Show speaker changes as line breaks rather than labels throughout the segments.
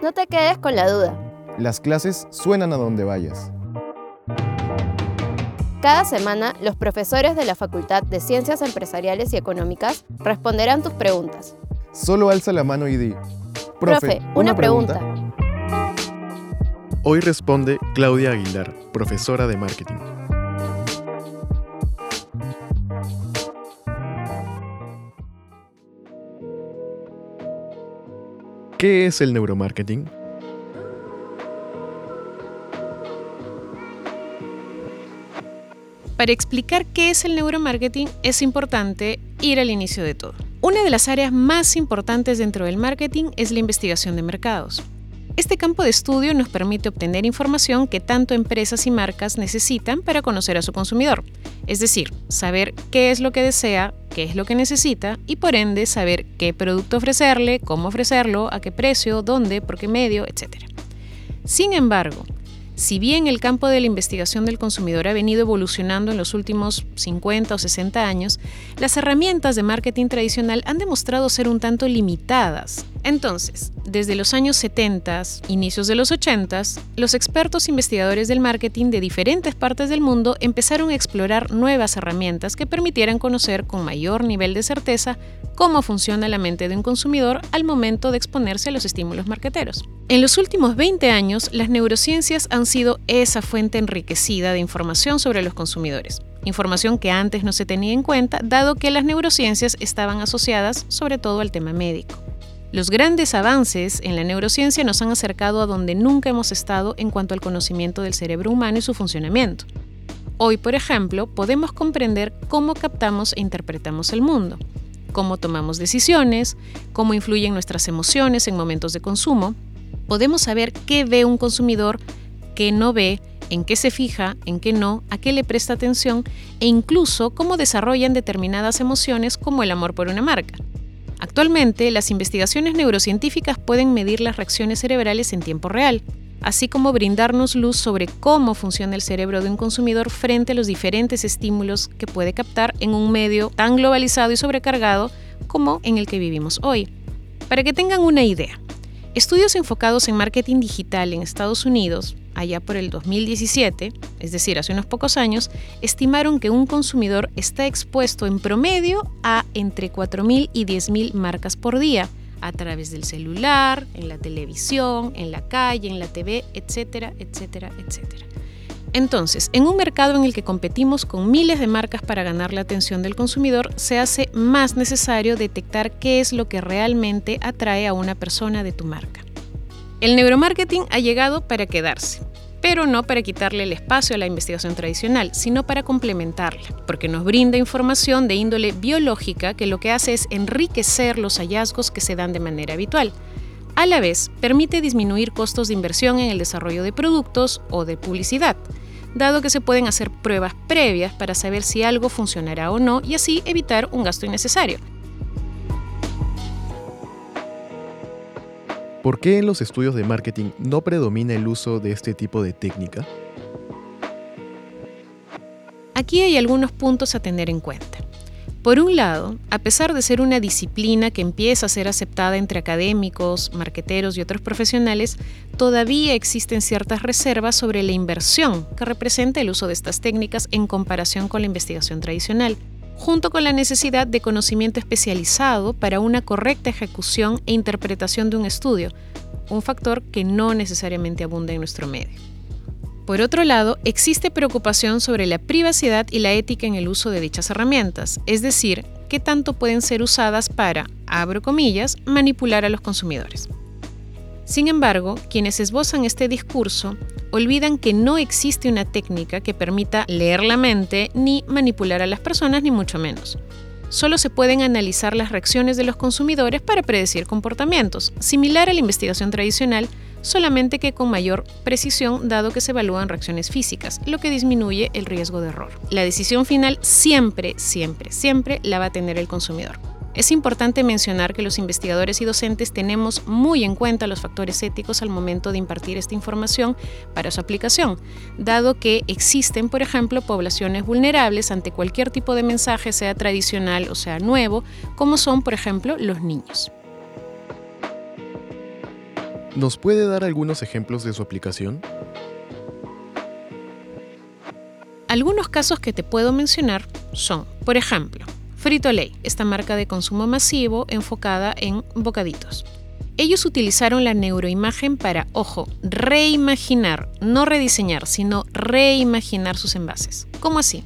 No te quedes con la duda.
Las clases suenan a donde vayas.
Cada semana, los profesores de la Facultad de Ciencias Empresariales y Económicas responderán tus preguntas.
Solo alza la mano y di.
Profe, una, pregunta.
Hoy responde Claudia Aguilar, profesora de marketing. ¿Qué es el neuromarketing?
Para explicar qué es el neuromarketing es importante ir al inicio de todo. Una de las áreas más importantes dentro del marketing es la investigación de mercados. Este campo de estudio nos permite obtener información que tanto empresas y marcas necesitan para conocer a su consumidor, es decir, saber qué es lo que desea, qué es lo que necesita y por ende saber qué producto ofrecerle, cómo ofrecerlo, a qué precio, dónde, por qué medio, etc. Sin embargo, si bien el campo de la investigación del consumidor ha venido evolucionando en los últimos 50 o 60 años, las herramientas de marketing tradicional han demostrado ser un tanto limitadas. Entonces, desde los años 70, inicios de los 80, los expertos investigadores del marketing de diferentes partes del mundo empezaron a explorar nuevas herramientas que permitieran conocer con mayor nivel de certeza cómo funciona la mente de un consumidor al momento de exponerse a los estímulos marketeros. En los últimos 20 años, las neurociencias han sido esa fuente enriquecida de información sobre los consumidores, información que antes no se tenía en cuenta dado que las neurociencias estaban asociadas sobre todo al tema médico. Los grandes avances en la neurociencia nos han acercado a donde nunca hemos estado en cuanto al conocimiento del cerebro humano y su funcionamiento. Hoy, por ejemplo, podemos comprender cómo captamos e interpretamos el mundo, cómo tomamos decisiones, cómo influyen nuestras emociones en momentos de consumo, podemos saber qué ve un consumidor, qué no ve, en qué se fija, en qué no, a qué le presta atención e incluso cómo desarrollan determinadas emociones como el amor por una marca. Actualmente, las investigaciones neurocientíficas pueden medir las reacciones cerebrales en tiempo real, así como brindarnos luz sobre cómo funciona el cerebro de un consumidor frente a los diferentes estímulos que puede captar en un medio tan globalizado y sobrecargado como en el que vivimos hoy. Para que tengan una idea, Estudios enfocados en marketing digital en Estados Unidos, allá por el 2017, es decir, hace unos pocos años, estimaron que un consumidor está expuesto en promedio a entre 4.000 y 10.000 marcas por día, a través del celular, en la televisión, en la calle, en la TV, etcétera, etcétera, etcétera. Entonces, en un mercado en el que competimos con miles de marcas para ganar la atención del consumidor, se hace más necesario detectar qué es lo que realmente atrae a una persona de tu marca. El neuromarketing ha llegado para quedarse, pero no para quitarle el espacio a la investigación tradicional, sino para complementarla, porque nos brinda información de índole biológica que lo que hace es enriquecer los hallazgos que se dan de manera habitual. A la vez, permite disminuir costos de inversión en el desarrollo de productos o de publicidad, dado que se pueden hacer pruebas previas para saber si algo funcionará o no y así evitar un gasto innecesario.
¿Por qué en los estudios de marketing no predomina el uso de este tipo de técnica?
Aquí hay algunos puntos a tener en cuenta. Por un lado, a pesar de ser una disciplina que empieza a ser aceptada entre académicos, marqueteros y otros profesionales, todavía existen ciertas reservas sobre la inversión que representa el uso de estas técnicas en comparación con la investigación tradicional, junto con la necesidad de conocimiento especializado para una correcta ejecución e interpretación de un estudio, un factor que no necesariamente abunda en nuestro medio. Por otro lado, existe preocupación sobre la privacidad y la ética en el uso de dichas herramientas, es decir, qué tanto pueden ser usadas para, abro comillas, manipular a los consumidores. Sin embargo, quienes esbozan este discurso olvidan que no existe una técnica que permita leer la mente ni manipular a las personas, ni mucho menos. Solo se pueden analizar las reacciones de los consumidores para predecir comportamientos, similar a la investigación tradicional, solamente que con mayor precisión dado que se evalúan reacciones físicas, lo que disminuye el riesgo de error. La decisión final siempre, siempre, siempre la va a tener el consumidor. Es importante mencionar que los investigadores y docentes tenemos muy en cuenta los factores éticos al momento de impartir esta información para su aplicación, dado que existen, por ejemplo, poblaciones vulnerables ante cualquier tipo de mensaje, sea tradicional o sea nuevo, como son, por ejemplo, los niños.
¿Nos puede dar algunos ejemplos de su aplicación?
Algunos casos que te puedo mencionar son, por ejemplo, Frito Lay, esta marca de consumo masivo enfocada en bocaditos. Ellos utilizaron la neuroimagen para, ojo, reimaginar, no rediseñar, sino reimaginar sus envases. ¿Cómo así?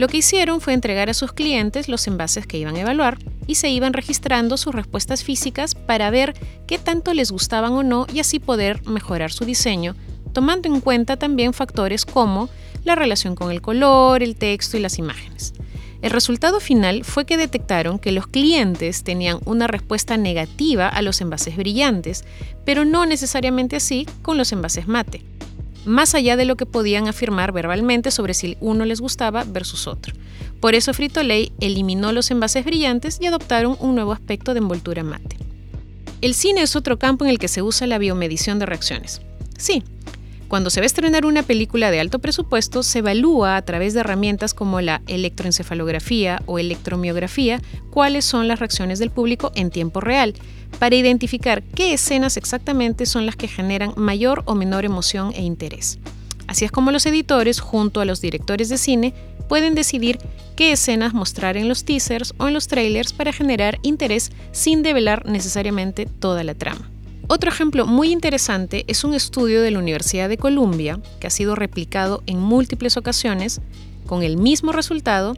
Lo que hicieron fue entregar a sus clientes los envases que iban a evaluar y se iban registrando sus respuestas físicas para ver qué tanto les gustaban o no y así poder mejorar su diseño, tomando en cuenta también factores como la relación con el color, el texto y las imágenes. El resultado final fue que detectaron que los clientes tenían una respuesta negativa a los envases brillantes, pero no necesariamente así con los envases mate, más allá de lo que podían afirmar verbalmente sobre si uno les gustaba versus otro. Por eso Frito-Lay eliminó los envases brillantes y adoptaron un nuevo aspecto de envoltura mate. El cine es otro campo en el que se usa la biomedición de reacciones. Sí, cuando se va a estrenar una película de alto presupuesto, se evalúa a través de herramientas como la electroencefalografía o electromiografía cuáles son las reacciones del público en tiempo real, para identificar qué escenas exactamente son las que generan mayor o menor emoción e interés. Así es como los editores, junto a los directores de cine, pueden decidir qué escenas mostrar en los teasers o en los trailers para generar interés sin develar necesariamente toda la trama. Otro ejemplo muy interesante es un estudio de la Universidad de Columbia, que ha sido replicado en múltiples ocasiones con el mismo resultado,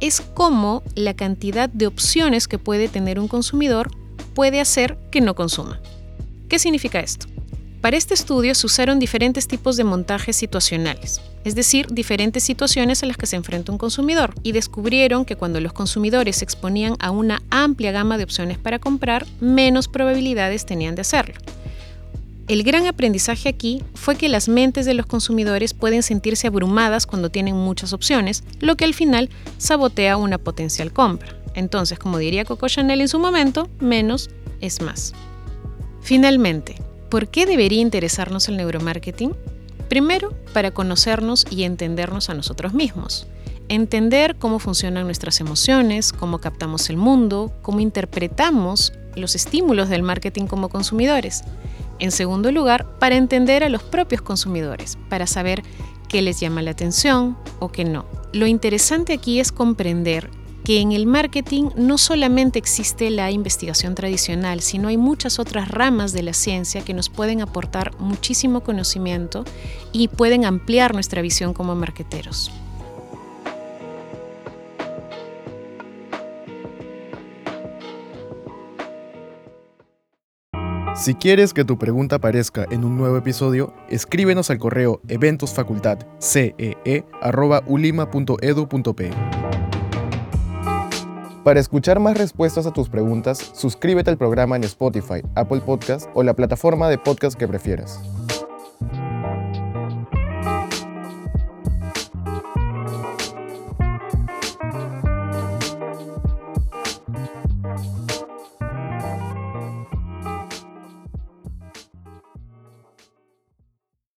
es cómo la cantidad de opciones que puede tener un consumidor puede hacer que no consuma. ¿Qué significa esto? Para este estudio se usaron diferentes tipos de montajes situacionales, es decir, diferentes situaciones a las que se enfrenta un consumidor, y descubrieron que cuando los consumidores se exponían a una amplia gama de opciones para comprar, menos probabilidades tenían de hacerlo. El gran aprendizaje aquí fue que las mentes de los consumidores pueden sentirse abrumadas cuando tienen muchas opciones, lo que al final sabotea una potencial compra. Entonces, como diría Coco Chanel en su momento, menos es más. Finalmente, ¿Por qué debería interesarnos el neuromarketing? Primero, para conocernos y entendernos a nosotros mismos. Entender cómo funcionan nuestras emociones, cómo captamos el mundo, cómo interpretamos los estímulos del marketing como consumidores. En segundo lugar, para entender a los propios consumidores, para saber qué les llama la atención o qué no. Lo interesante aquí es comprender que en el marketing no solamente existe la investigación tradicional, sino hay muchas otras ramas de la ciencia que nos pueden aportar muchísimo conocimiento y pueden ampliar nuestra visión como marketeros.
Si quieres que tu pregunta aparezca en un nuevo episodio, escríbenos al correo eventosfacultadcee.ulima.edu.pe. Para escuchar más respuestas a tus preguntas, suscríbete al programa en Spotify, Apple Podcast o la plataforma de podcast que prefieras.